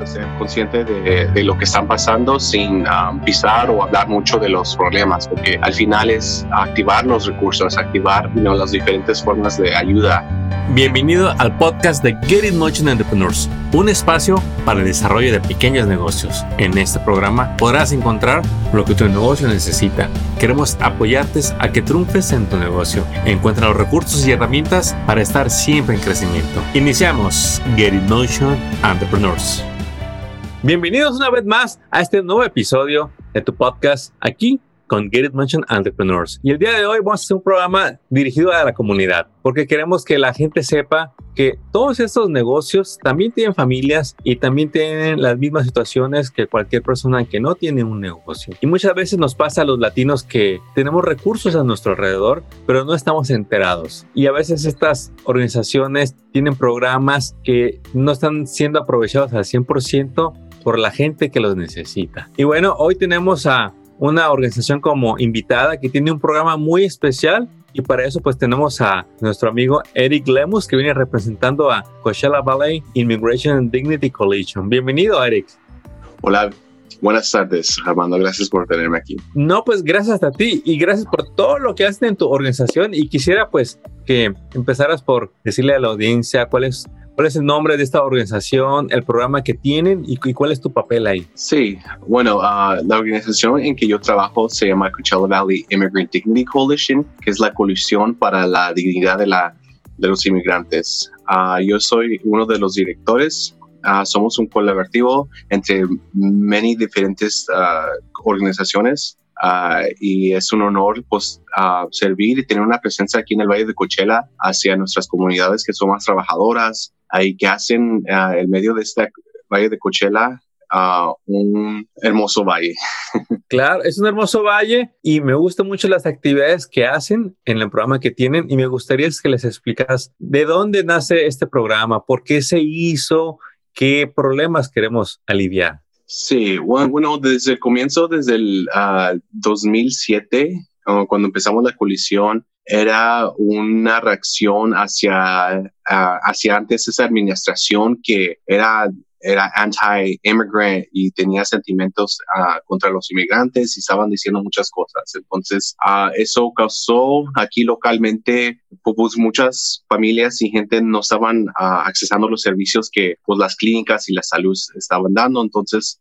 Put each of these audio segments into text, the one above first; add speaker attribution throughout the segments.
Speaker 1: a ser conscientes de, lo que están pasando sin um, pisar o hablar mucho de los problemas, porque al final es activar los recursos, activar las diferentes formas de ayuda.
Speaker 2: Bienvenido al podcast de Get It Motion Entrepreneurs, un espacio para el desarrollo de pequeños negocios. En este programa podrás encontrar lo que tu negocio necesita. Queremos apoyarte a que triunfes en tu negocio. Encuentra los recursos y herramientas para estar siempre en crecimiento. Iniciamos Get It Motion Entrepreneurs. Bienvenidos una vez más a este nuevo episodio de tu podcast aquí con Get It Motion Entrepreneurs. Y el día de hoy vamos a hacer un programa dirigido a la comunidad, porque queremos que la gente sepa que todos estos negocios también tienen familias y también tienen las mismas situaciones que cualquier persona que no tiene un negocio. Y muchas veces nos pasa a los latinos que tenemos recursos a nuestro alrededor, pero no estamos enterados. Y a veces estas organizaciones tienen programas que no están siendo aprovechados al 100% por la gente que los necesita. Y bueno, hoy tenemos a una organización como invitada que tiene un programa muy especial y para eso pues tenemos a nuestro amigo Eric Lemus que viene representando a Coachella Valley Immigration and Dignity Coalition. Bienvenido Eric.
Speaker 1: Hola, buenas tardes Armando, gracias por tenerme aquí.
Speaker 2: No, pues gracias a ti y gracias por todo lo que haces en tu organización y quisiera pues que empezaras por decirle a la audiencia cuál es ¿Cuál es el nombre de esta organización, el programa que tienen y, cuál es tu papel ahí?
Speaker 1: Sí, bueno, uh, la organización en que yo trabajo se llama Coachella Valley Immigrant Dignity Coalition, que es la coalición para la dignidad de, la, de los inmigrantes. Uh, yo soy uno de los directores. Uh, somos un colaborativo entre many diferentes organizacionas Uh, y es un honor pues, uh, servir y tener una presencia aquí en el Valle de Coachella hacia nuestras comunidades que son más trabajadoras, y que hacen uh, el medio de este Valle de Coachella un hermoso valle.
Speaker 2: Claro, es un hermoso valle y me gustan mucho las actividades que hacen en el programa que tienen y me gustaría que les explicas de dónde nace este programa, por qué se hizo, qué problemas queremos aliviar.
Speaker 1: Sí, bueno, desde el comienzo, desde el 2007, ah, cuando empezamos la colisión, era una reacción hacia, hacia antes esa administración que era era anti-immigrant y tenía sentimientos uh, contra los inmigrantes y estaban diciendo muchas cosas. Entonces, uh, eso causó aquí localmente, pues muchas familias y gente no estaban uh, accesando los servicios que pues, las clínicas y la salud estaban dando. Entonces,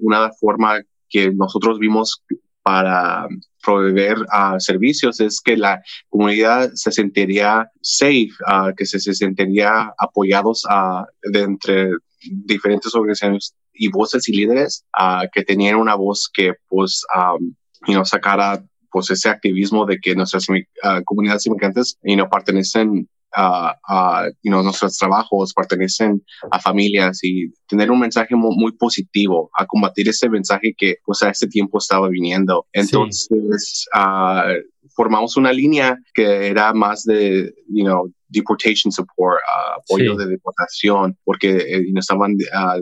Speaker 1: una forma que nosotros vimos para proveer servicios es que la comunidad se sentiría safe, que se, se, sentiría apoyados de entre diferentes organizaciones y voces y líderes uh, que tenían una voz que pues um, sacara pues ese activismo de que nuestras uh, comunidades inmigrantes know, pertenecen a, a you know, nuestros trabajos, pertenecen a familias y tener un mensaje muy, muy, positivo, a combatir ese mensaje que pues a ese tiempo estaba viniendo. Entonces, uh, formamos una línea que era más de, you know, deportation support, uh, apoyo de deportación, porque eh, estaban uh,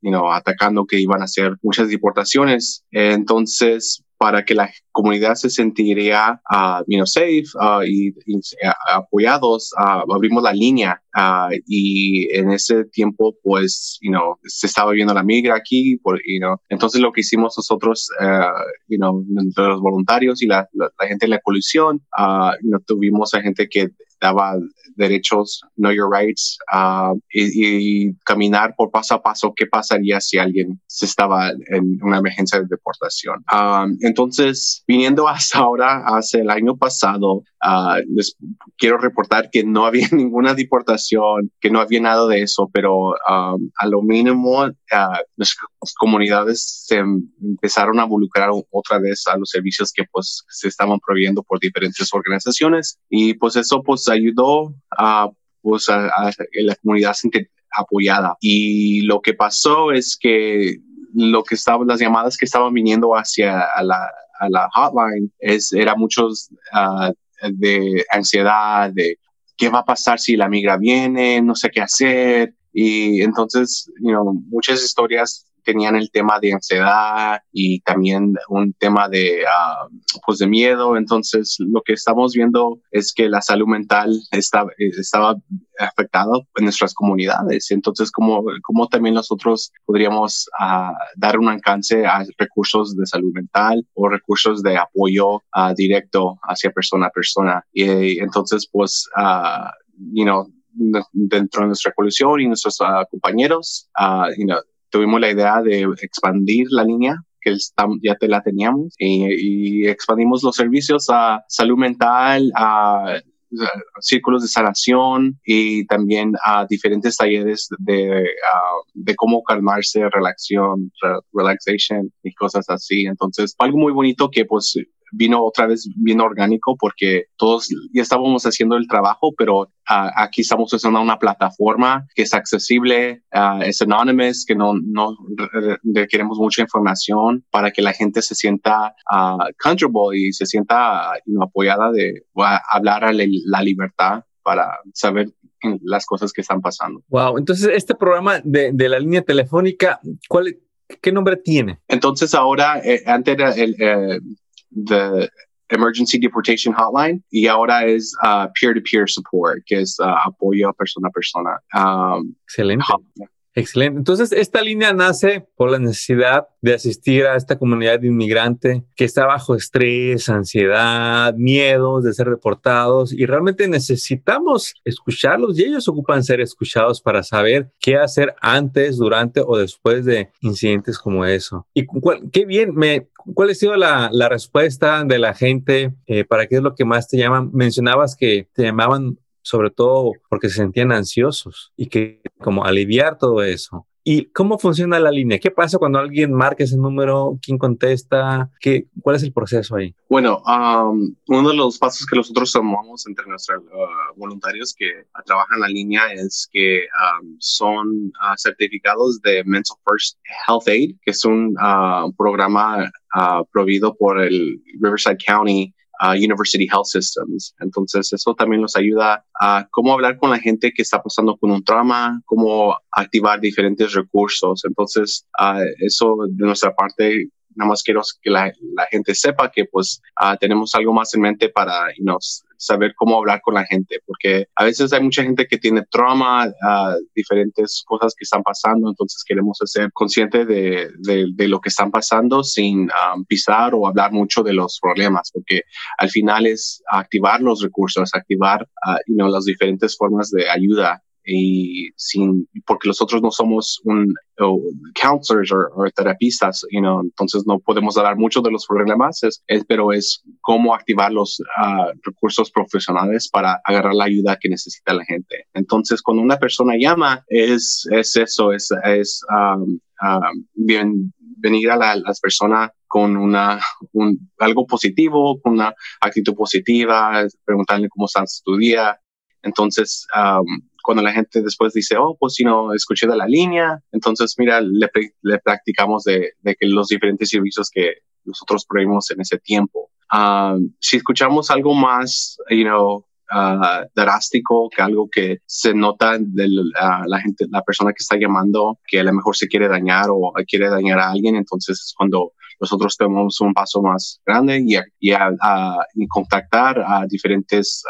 Speaker 1: you know, atacando que iban a hacer muchas deportaciones. Entonces, para que la comunidad se sentiría uh, you know, safe uh, y, y uh, apoyados, abrimos la línea y en ese tiempo pues you know, se estaba viendo la migra aquí, por, you know, entonces lo que hicimos nosotros, you know, entre los voluntarios y la, la, gente en la coalición, you know, tuvimos a gente que daba derechos, know your rights, uh, y, caminar por paso a paso qué pasaría si alguien se estaba en una emergencia de deportación. Um, entonces, viniendo hasta ahora, hace el año pasado, uh, les quiero reportar que no había ninguna deportación, que no había nada de eso, pero um, a lo mínimo uh, las comunidades se empezaron a involucrar otra vez a los servicios que pues se estaban proveyendo por diferentes organizaciones y pues eso pues ayudó a, pues, a, la comunidad apoyada. Y lo que pasó es que lo que estaba, las llamadas que estaban viniendo hacia a la, a la hotline es, era muchos uh, de ansiedad, de qué va a pasar si la migra viene, no sé qué hacer. Y entonces, you know, muchas historias tenían el tema de ansiedad y también un tema de, uh, pues de miedo. Entonces, lo que estamos viendo es que la salud mental está, estaba afectada en nuestras comunidades. Entonces, como, como también nosotros podríamos uh, dar un alcance a recursos de salud mental o recursos de apoyo uh, directo hacia persona a persona. Y entonces, pues, you know, dentro de nuestra coalición y nuestros compañeros, you know, tuvimos la idea de expandir la línea que ya te la teníamos y, expandimos los servicios a salud mental, a círculos de sanación y también a diferentes talleres de, de cómo calmarse, relación, relaxation y cosas así. Entonces, algo muy bonito que pues vino otra vez bien orgánico porque todos ya estábamos haciendo el trabajo, pero ah, aquí estamos usando una plataforma que es accesible, uh, es anonymous, que no, no requeremos mucha información para que la gente se sienta uh, comfortable y se sienta apoyada de hablar a la libertad para saber las cosas que están pasando.
Speaker 2: Wow, entonces este programa de, de la línea telefónica, ¿cuál, ¿qué nombre tiene?
Speaker 1: Entonces ahora, eh, antes era el, eh, the Emergency Deportation Hotline y ahora es uh, peer-to-peer support, que es uh, apoyo persona a persona. Um,
Speaker 2: Excelente. Excelente. Entonces, esta línea nace por la necesidad de asistir a esta comunidad de inmigrante que está bajo estrés, ansiedad, miedos de ser deportados y realmente necesitamos escucharlos y ellos ocupan ser escuchados para saber qué hacer antes, durante o después de incidentes como eso. Y qué bien, me, ¿cuál ha sido la, la respuesta de la gente? Eh, ¿Para qué es lo que más te llaman? Mencionabas que te llamaban sobre todo porque se sentían ansiosos y que como aliviar todo eso. ¿Y cómo funciona la línea? ¿Qué pasa cuando alguien marca ese número? ¿Quién contesta? ¿Qué, ¿Cuál es el proceso ahí?
Speaker 1: Bueno, uno de los pasos que nosotros tomamos entre nuestros uh, voluntarios que trabajan la línea es que son uh, certificados de Mental First Health Aid, que es un uh, programa provido por el Riverside County University Health Systems. Entonces, eso también nos ayuda a cómo hablar con la gente que está pasando con un trauma, cómo activar diferentes recursos. Entonces, eso de nuestra parte nada más quiero que la, gente sepa que pues tenemos algo más en mente para nos saber cómo hablar con la gente, porque a veces hay mucha gente que tiene trauma, uh, diferentes cosas que están pasando, entonces queremos ser conscientes de, de, lo que están pasando sin pisar o hablar mucho de los problemas, porque al final es activar los recursos, activar uh, you know, las diferentes formas de ayuda y sin porque nosotros no somos un counselors o terapistas you know, entonces no podemos hablar mucho de los problemas es, pero es cómo activar los ah, recursos profesionales para agarrar la ayuda que necesita la gente entonces cuando una persona llama es, es eso es, es um, um, bien, venir a la, las personas con una, un, algo positivo, con una actitud positiva, preguntarle cómo está su día. Entonces, cuando la gente después dice, oh, pues si no, escuché de la línea, entonces mira, le, practicamos de, que los diferentes servicios que nosotros proveemos en ese tiempo. Si escuchamos algo más, you know, uh, drástico, que algo que se nota de la gente, la persona que está llamando, que a lo mejor se quiere dañar o quiere dañar a alguien, entonces es cuando nosotros tomamos un paso más grande y, y, a, y contactar a diferentes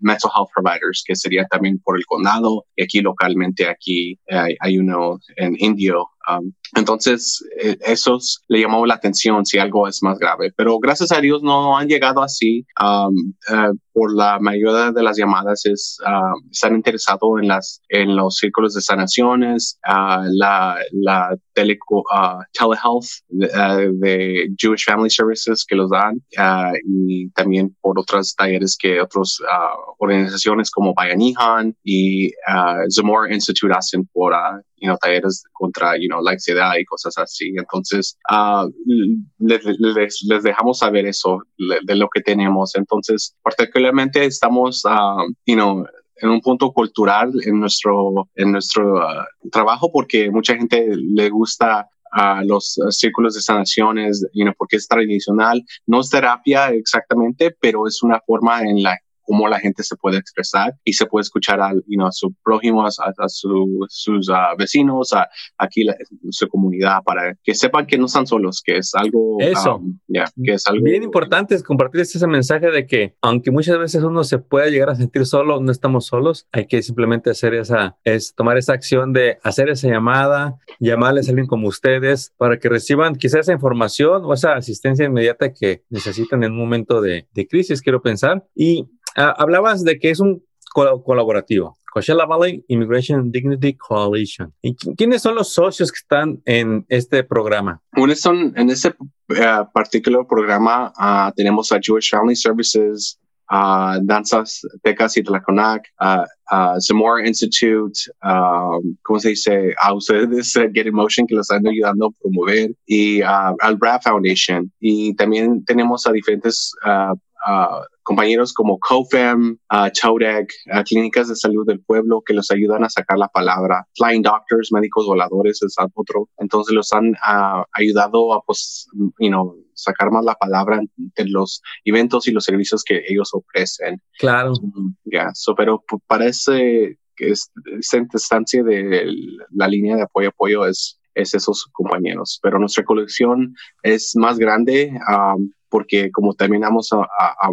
Speaker 1: mental health providers, que sería también por el condado. Y aquí localmente, aquí eh, hay uno en Indio Um, entonces, eh, esos le llamó la atención si algo es más grave, pero gracias a Dios no han llegado así. Um, eh, por la mayoría de las llamadas es, um, están interesados en, las, en los círculos de sanaciones, uh, la, la tele, uh, telehealth uh, de, Jewish Family Services que los dan y también por otros talleres que otras organizaciones como Bayanihan y Zamora Institute hacen por you know, talleres contra, you know, la ansiedad y cosas así. Entonces, uh, les, les, dejamos saber eso de lo que tenemos. Entonces, particularmente estamos, uh, you know, en un punto cultural en nuestro, en nuestro ah, trabajo porque mucha gente le gusta a los círculos de sanaciones, you know, porque es tradicional. No es terapia exactamente, pero es una forma en la cómo la gente se puede expresar y se puede escuchar a, you know, su prójimo, a, sus uh, vecinos, a aquí la, su comunidad, para que sepan que no están solos, que es algo,
Speaker 2: Eso. Um, que es algo bien importante es compartir ese mensaje de que aunque muchas veces uno se pueda llegar a sentir solo, no estamos solos, hay que simplemente hacer esa, es tomar esa acción de hacer esa llamada, llamarles a alguien como ustedes para que reciban quizás esa información o esa asistencia inmediata que necesitan en un momento de, crisis, quiero pensar. Y ah, hablabas de que es un colaborativo. Coachella Valley Immigration Dignity Coalition. ¿Y quiénes son los socios que están en este programa?
Speaker 1: Bueno, son en este uh, particular programa uh, tenemos a Jewish Family Services, uh, Danzas Tecas y Tlaconac, Zamora Institute, um, ¿cómo se dice? A ustedes, uh, Get Emotion, que los están ayudando a promover, y uh, al RAP Foundation. Y también tenemos a diferentes uh, compañeros como COFEM, uh, uh, Clínicas de Salud del Pueblo, que los ayudan a sacar la palabra. Flying Doctors, médicos voladores, es otro. Entonces los han uh, ayudado a, pues, you know, sacar más la palabra en los eventos y los servicios que ellos ofrecen.
Speaker 2: Claro.
Speaker 1: Ya, pero para ese, esa instancia de la línea de apoyo apoyo es, es esos compañeros. Pero nuestra colección es más grande. Um, porque como terminamos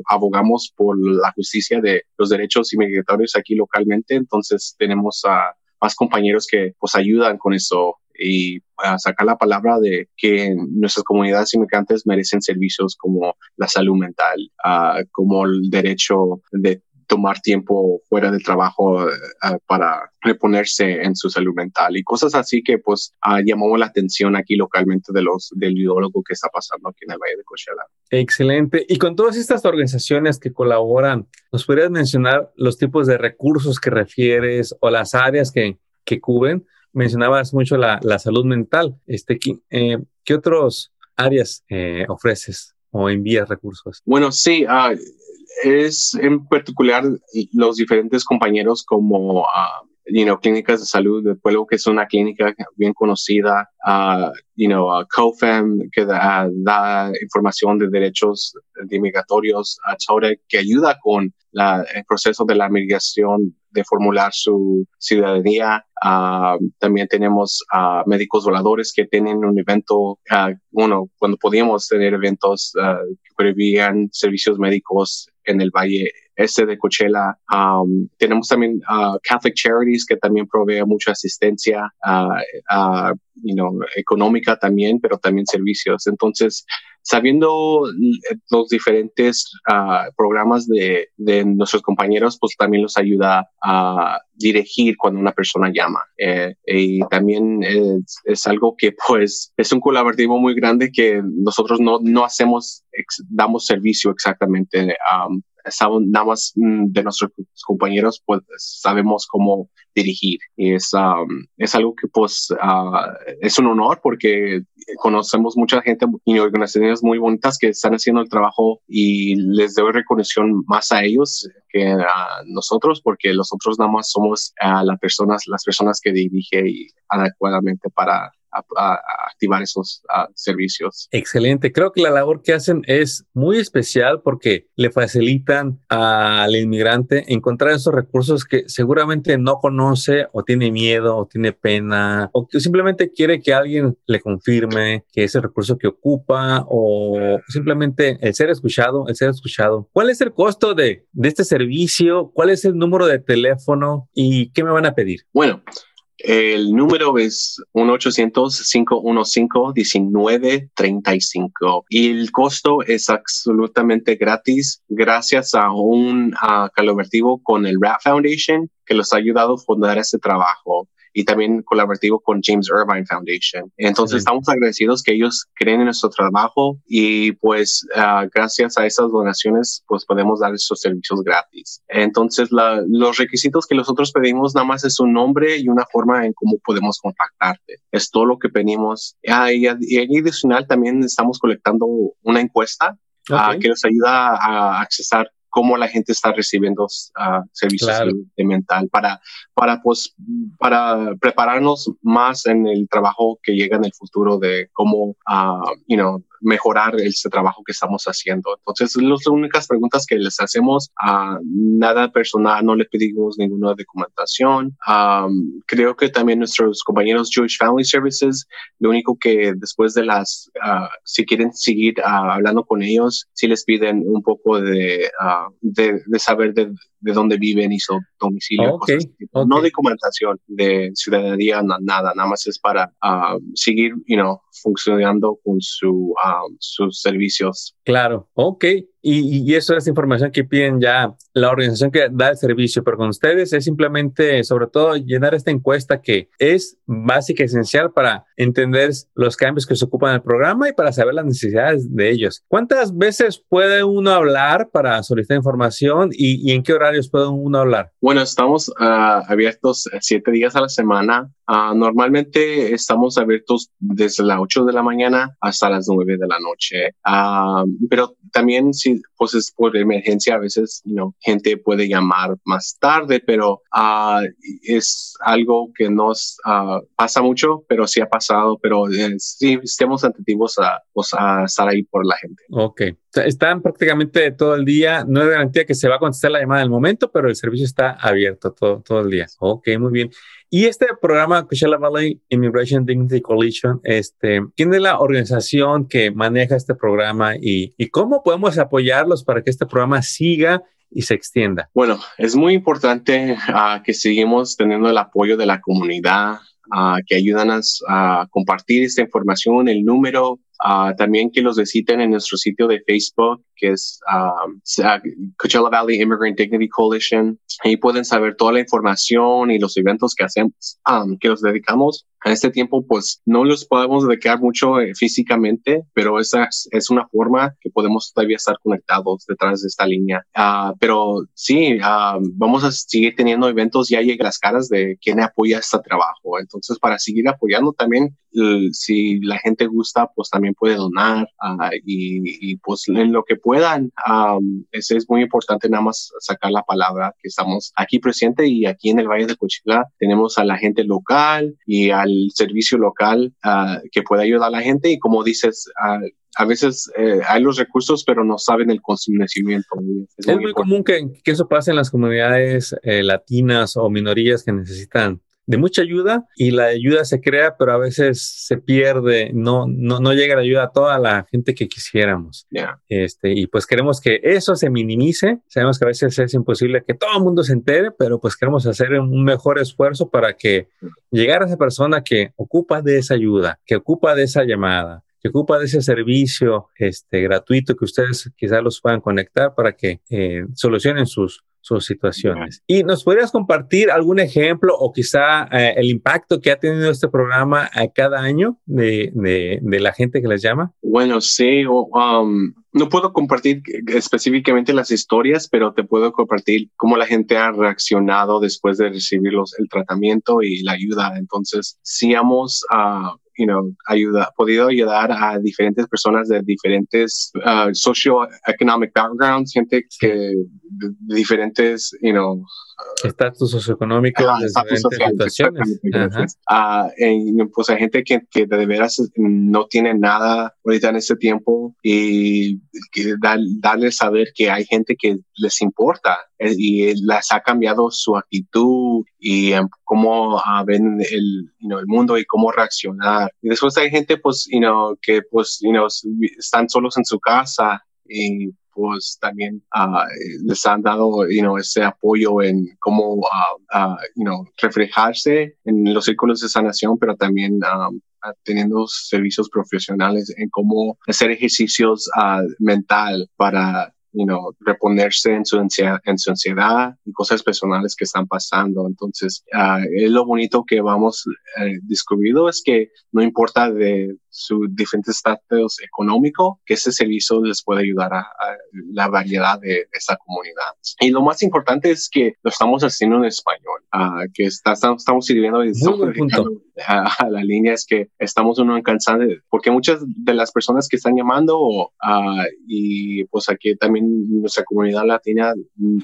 Speaker 1: abogamos por la justicia de los derechos inmigratorios aquí localmente, entonces tenemos a más compañeros que pues ayudan con eso y a sacar la palabra de que nuestras comunidades inmigrantes merecen servicios como la salud mental, uh, como el derecho de tomar tiempo fuera del trabajo eh, eh, para reponerse en su salud mental y cosas así que pues uh, llamamos la atención aquí localmente de los del ideólogo que está pasando aquí en el Valle de Coachella.
Speaker 2: Excelente. Y con todas estas organizaciones que colaboran, ¿nos podrías mencionar los tipos de recursos que refieres o las áreas que, que cubren? Mencionabas mucho la, la salud mental. Este, eh, ¿Qué otras áreas ofreces o envías recursos?
Speaker 1: Bueno, sí. Uh, es en particular los diferentes compañeros como uh, you know, clínicas de salud del pueblo, que es una clínica bien conocida, uh, you know, uh, COFEM, que da, información de derechos de inmigratorios, a CHORE, que ayuda con la, el proceso de la migración de formular su ciudadanía. Uh, también tenemos médicos voladores que tienen un evento, bueno, cuando podíamos tener eventos que prevían servicios médicos en el Valle Este de Coachella. Tenemos también Catholic Charities que también provee mucha asistencia económica también, pero también servicios. Entonces, sabiendo los diferentes uh, programas de, de, nuestros compañeros, pues también los ayuda a dirigir cuando una persona llama. Eh, y también es, es, algo que pues es un colaborativo muy grande que nosotros no, no hacemos, damos servicio exactamente. Um, nada más mm, de nuestros compañeros, pues sabemos cómo dirigir. Y es, um, es algo que pues uh, es un honor porque conocemos mucha gente y organizaciones muy bonitas que están haciendo el trabajo y les doy reconexión más a ellos que a nosotros porque nosotros nada más somos uh, las personas, las personas que dirige adecuadamente para a, activar esos servicios.
Speaker 2: Excelente. Creo que la labor que hacen es muy especial porque le facilitan al inmigrante encontrar esos recursos que seguramente no conoce o tiene miedo o tiene pena o que simplemente quiere que alguien le confirme que es el recurso que ocupa o simplemente el ser escuchado, el ser escuchado. ¿Cuál es el costo de, de este servicio? ¿Cuál es el número de teléfono y qué me van a pedir?
Speaker 1: Bueno, el número es 1-800-515-1935 y el costo es absolutamente gratis gracias a un uh, colaborativo con el RAP Foundation que los ha ayudado a fundar este trabajo y también colaborativo con James Irvine Foundation. Entonces estamos agradecidos que ellos creen en nuestro trabajo y pues uh, gracias a esas donaciones pues podemos dar esos servicios gratis. Entonces la, los requisitos que nosotros pedimos nada más es un nombre y una forma en cómo podemos contactarte. Es todo lo que pedimos. Ah, y, y adicional también estamos colectando una encuesta uh, que nos ayuda a accesar cómo la gente está recibiendo uh, servicios de mental para, para, pues, para prepararnos más en el trabajo que llega en el futuro de cómo, uh, you know, mejorar ese trabajo que estamos haciendo. Entonces, las únicas preguntas que les hacemos, a nada personal, no le pedimos ninguna documentación. creo que también nuestros compañeros Jewish Family Services, lo único que después de las, uh, si quieren seguir uh, hablando con ellos, si les piden un poco de, de, de, saber de, de, dónde viven y su domicilio.
Speaker 2: Okay,
Speaker 1: No documentación de ciudadanía, nada, nada más es para seguir, you know, funcionando con su, sus servicios.
Speaker 2: Claro, ok. Y, y, eso es información que piden ya la organización que da el servicio, pero con ustedes es simplemente, sobre todo, llenar esta encuesta que es básica y esencial para entender los cambios que se ocupan en el programa y para saber las necesidades de ellos. ¿Cuántas veces puede uno hablar para solicitar información y, en qué horarios puede uno hablar?
Speaker 1: Bueno, estamos ah, abiertos siete días a la semana. Ah, normalmente estamos abiertos desde las 8 de la mañana hasta las 9 de la noche. Ah, pero también si pues es por emergencia, a veces you gente puede llamar más tarde, pero uh, es algo que nos uh, pasa mucho, pero sí ha pasado, pero eh, sí estemos atentivos a, pues, a estar ahí por la gente.
Speaker 2: Ok. Están prácticamente todo el día. No es garantía que se va a contestar la llamada en el momento, pero el servicio está abierto todo, todo el día. Ok, muy bien. Y este programa, Coachella Valley Immigration Dignity Coalition, este, ¿quién es la organización que maneja este programa y, y cómo podemos apoyarlos para que este programa siga y se extienda?
Speaker 1: Bueno, es muy importante uh, que seguimos teniendo el apoyo de la comunidad, uh, que ayudan a, a, compartir esta información, el número Uh, también que los visiten en nuestro sitio de Facebook, que es um, Coachella Valley Immigrant Dignity Coalition. Ahí pueden saber toda la información y los eventos que hacemos, um, que los dedicamos. A este tiempo, pues no los podemos dedicar mucho eh, físicamente, pero esa es, una forma que podemos todavía estar conectados detrás de esta línea. Uh, pero sí, vamos a seguir teniendo eventos, ya llegan las caras de quién apoya este trabajo. Entonces, para seguir apoyando también, si la gente gusta, pues también puede donar uh, y, y, pues en lo que puedan. Um, es, es muy importante nada más sacar la palabra que estamos aquí presente y aquí en el Valle de Cochila tenemos a la gente local y al servicio local uh, que puede ayudar a la gente y como dices, uh, a veces eh, hay los recursos, pero no saben el conocimiento.
Speaker 2: Es, muy, común que, que, eso pase en las comunidades eh, latinas o minorías que necesitan de mucha ayuda y la ayuda se crea, pero a veces se pierde, no, no, no llega la ayuda a toda la gente que quisiéramos. Este, y pues queremos que eso se minimice. Sabemos que a veces es imposible que todo el mundo se entere, pero pues queremos hacer un mejor esfuerzo para que llegar a esa persona que ocupa de esa ayuda, que ocupa de esa llamada, que ocupa de ese servicio este, gratuito que ustedes quizás los puedan conectar para que eh, solucionen sus, sus situaciones. ¿Y nos podrías compartir algún ejemplo o quizá eh, el impacto que ha tenido este programa a cada año de, de, de la gente que les llama?
Speaker 1: Bueno, sí, um, no puedo compartir específicamente las historias, pero te puedo compartir cómo la gente ha reaccionado después de recibir los, el tratamiento y la ayuda. Entonces, sí hemos... Uh, you know, ayuda, podido ayudar a diferentes personas de diferentes uh, socioeconomic backgrounds, gente que de, diferentes, you know,
Speaker 2: estatus socioeconómico diferentes situaciones.
Speaker 1: Uh, pues hay gente que, que, de veras no tiene nada ahorita en este tiempo y que da, darle saber que hay gente que les importa eh, y les ha cambiado su actitud y um, cómo uh, ven el, you know, el mundo y cómo reaccionar. Y después hay gente pues, you know, que pues, you know, están solos en su casa y pues también uh, les han dado you know, ese apoyo en cómo uh, you know, reflejarse en los círculos de sanación, pero también um, teniendo servicios profesionales en cómo hacer ejercicios mental para you know, reponerse en su, en su ansiedad y cosas personales que están pasando. Entonces, es lo bonito que vamos eh, descubriendo es que no importa de su diferente estatus económico, que ese servicio les puede ayudar a, la variedad de, esta comunidad. Y lo más importante es que lo estamos haciendo en español, uh, que está, estamos sirviendo a, la línea es que estamos uno cansado porque muchas de las personas que están llamando uh, y pues aquí también nuestra comunidad latina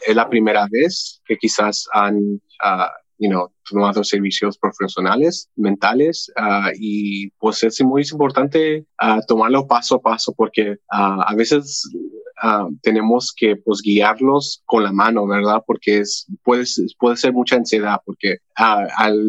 Speaker 1: es la primera vez que quizás han uh, you know, tomando servicios profesionales, mentales, y pues es muy importante tomarlo paso a paso porque a veces Ah, tenemos que pues guiarlos con la mano, ¿verdad? Porque es, puede, puede ser mucha ansiedad, porque al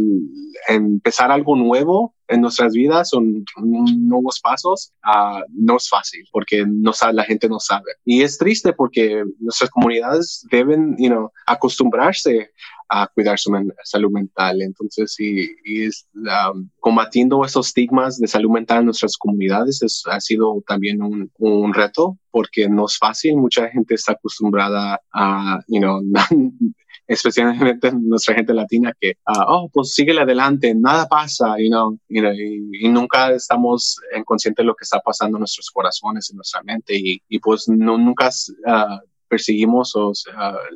Speaker 1: empezar algo nuevo en nuestras vidas son nuevos pasos, uh, no es fácil porque no sabe, la gente no sabe. Y es triste porque nuestras comunidades deben you know, acostumbrarse a cuidar su salud mental. Entonces, y, es, um, combatiendo esos estigmas de salud mental en nuestras comunidades es, ha sido también un, un, reto porque no es fácil. Mucha gente está acostumbrada a, you know, especialmente nuestra gente latina que, uh, oh, pues sigue adelante, nada pasa, you know, you know y, nunca estamos en consciente de lo que está pasando en nuestros corazones, en nuestra mente y, y pues no, nunca uh, perseguimos o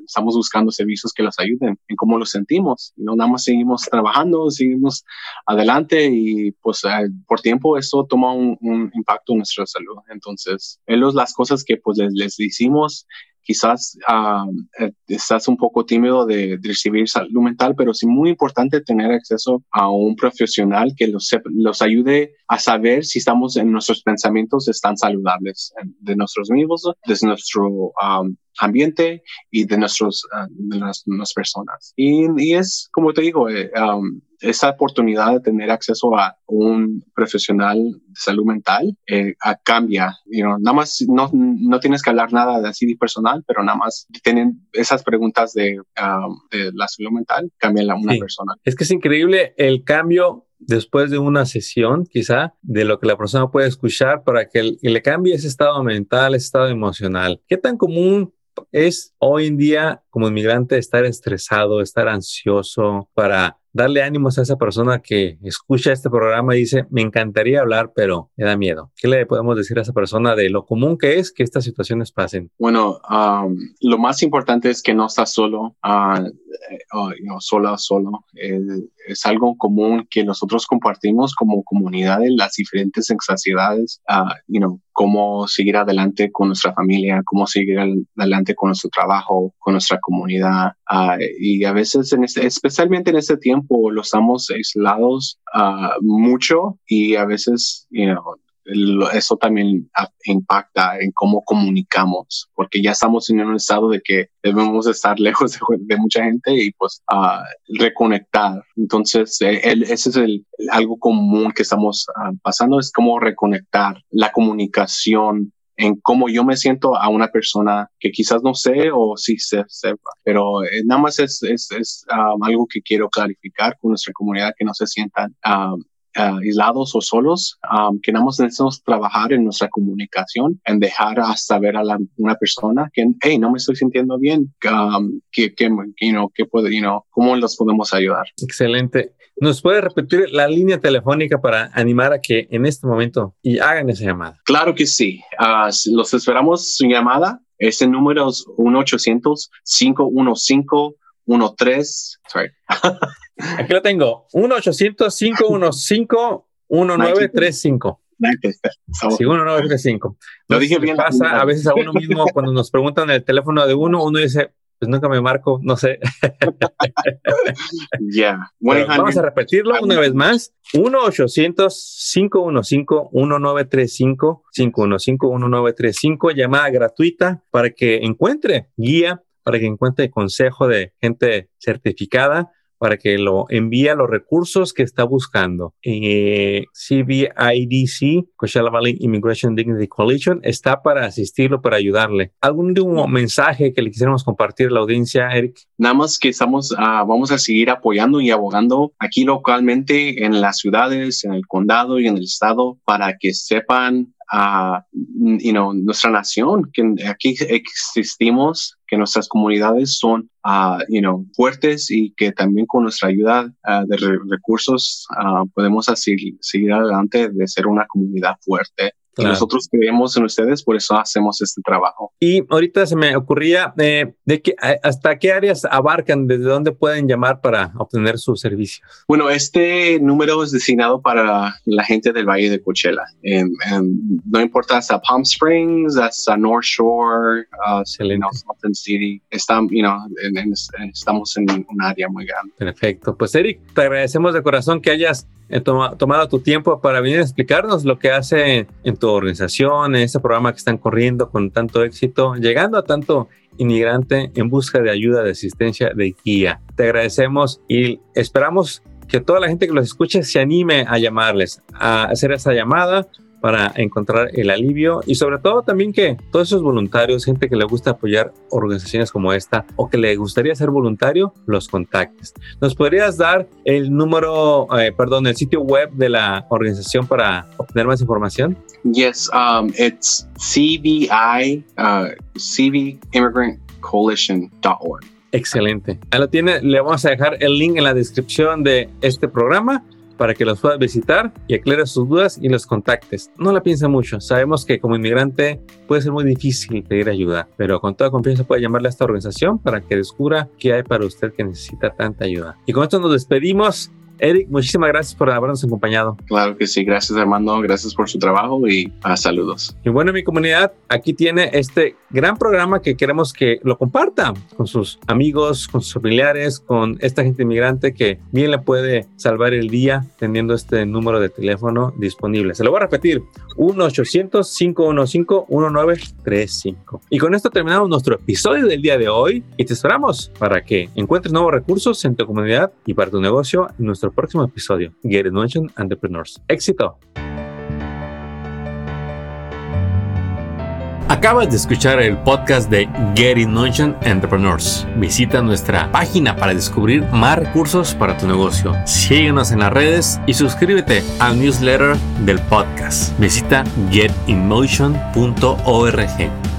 Speaker 1: estamos buscando servicios que los ayuden en cómo los sentimos. Y no nada más seguimos trabajando, seguimos adelante y pues eh, por tiempo eso toma un, impacto en nuestra salud. Entonces, es las cosas que pues les, les decimos quizás uh, estás un poco tímido de, recibir salud mental, pero es muy importante tener acceso a un profesional que los, los ayude a saber si estamos en nuestros pensamientos están saludables de nosotros mismos, de nuestro ambiente y de, nuestros, ah, de las, personas. Y, y, es, como te digo, eh, esa oportunidad de tener acceso a un profesional de salud mental eh, cambia. You know, nada más no, no tienes que hablar nada de así personal, pero nada más tienen esas preguntas de, de la salud mental, cambian a una persona.
Speaker 2: Es que es increíble el cambio después de una sesión, quizá, de lo que la persona puede escuchar para que, le cambie ese estado mental, ese estado emocional. ¿Qué tan común es hoy en día como inmigrante estar estresado, estar ansioso para darle ánimos a esa persona que escucha este programa y dice, me encantaría hablar, pero me da miedo. ¿Qué le podemos decir a esa persona de lo común que es que estas situaciones pasen?
Speaker 1: Bueno, lo más importante es que no estás solo, uh, sola, solo. Eh, es algo común que nosotros compartimos como comunidad en las diferentes ansiedades, uh, you know, cómo seguir adelante con nuestra familia, cómo seguir adelante con nuestro trabajo, con nuestra comunidad. y a veces, en este, especialmente en este tiempo, o lo estamos aislados uh, mucho y a veces, you know, eso también impacta en cómo comunicamos, porque ya estamos en un estado de que debemos estar lejos de, mucha gente y pues uh, reconectar. Entonces, e, ese es el, algo común que estamos uh, pasando, es cómo reconectar la comunicación en cómo yo me siento a una persona que quizás no sé o sí se sepa, pero eh, nada más es, es, es um, algo que quiero clarificar con nuestra comunidad, que no se sientan um, uh, aislados o solos, um, que nada más necesitamos trabajar en nuestra comunicación, en dejar a saber a la, una persona que, hey, no me estoy sintiendo bien, que, que, you know, que puede, you cómo los podemos ayudar.
Speaker 2: Excelente. ¿Nos puede repetir la línea telefónica para animar a que en este momento y hagan esa llamada?
Speaker 1: Claro que sí. Uh, los esperamos su llamada. Ese número es 1-800-515-13. Sorry.
Speaker 2: Aquí lo tengo. 1-800-515-1935. Sí, 1935. Lo dije bien. Pasa a veces a uno mismo cuando nos preguntan el teléfono de uno, uno dice, pues nunca me marco, no sé.
Speaker 1: Ya.
Speaker 2: Vamos a repetirlo una vez más. 1-800-515-1935, 515-1935, llamada gratuita para que encuentre guía, para que encuentre consejo de gente certificada para que lo envíe a los recursos que está buscando. Eh, CBIDC, Coachella Valley Immigration Dignity Coalition, está para asistirlo, para ayudarle. ¿Algún mensaje que le quisiéramos compartir a la audiencia, Eric?
Speaker 1: Nada más que estamos, ah, vamos a seguir apoyando y abogando aquí localmente en las ciudades, en el condado y en el estado para que sepan a you know, nuestra nación, que aquí existimos, que nuestras comunidades son uh, you know, fuertes y que también con nuestra ayuda uh, de recursos uh, podemos seguir adelante de ser una comunidad fuerte. Nosotros creemos en ustedes, por eso hacemos este trabajo.
Speaker 2: Y ahorita se me ocurría eh, de que hasta qué áreas abarcan, desde dónde pueden llamar para obtener sus servicios.
Speaker 1: Bueno, este número es destinado para la gente del Valle de Coachella. no importa hasta Palm Springs, hasta North Shore, uh, Salton City. Estamos, you know, estamos en un área muy grande.
Speaker 2: Perfecto. Pues Eric, te agradecemos de corazón que hayas eh, tomado tu tiempo para venir a explicarnos lo que hace en tu organización, en este programa que están corriendo con tanto éxito, llegando a tanto inmigrante en busca de ayuda, de asistencia, de guía. Te agradecemos y esperamos que toda la gente que los escuche se anime a llamarles, a hacer esa llamada para encontrar el alivio y sobre todo también que todos esos voluntarios, gente que le gusta apoyar organizaciones como esta o que le gustaría ser voluntario, los contactes. ¿Nos podrías dar el número, eh, perdón, el sitio web de la organización para obtener más información?
Speaker 1: Yes, um, it's CVI, uh.
Speaker 2: Excelente. Ahí lo tiene. Le vamos a dejar el link en la descripción de este programa para que los puedas visitar y aclares sus dudas y los contactes. No la piensa mucho. Sabemos que como inmigrante puede ser muy difícil pedir ayuda, pero con toda confianza puede llamarle a esta organización para que descubra qué hay para usted que necesita tanta ayuda. Y con esto nos despedimos. Eric, muchísimas gracias por habernos acompañado.
Speaker 1: Claro que sí, gracias Armando, gracias por su trabajo y a saludos.
Speaker 2: Y bueno, mi comunidad, aquí tiene este gran programa que queremos que lo comparta con sus amigos, con sus familiares, con esta gente inmigrante que bien le puede salvar el día teniendo este número de teléfono disponible. Se lo voy a repetir, 1-800-515-1935. Y con esto terminamos nuestro episodio del día de hoy y te esperamos para que encuentres nuevos recursos en tu comunidad y para tu negocio en nuestro próximo episodio, Get Innovation Entrepreneurs. ¡Éxito! Acabas de escuchar el podcast de Get In Motion Entrepreneurs. Visita nuestra página para descubrir más recursos para tu negocio. Síguenos en las redes y suscríbete al newsletter del podcast. Visita getinmotion.org.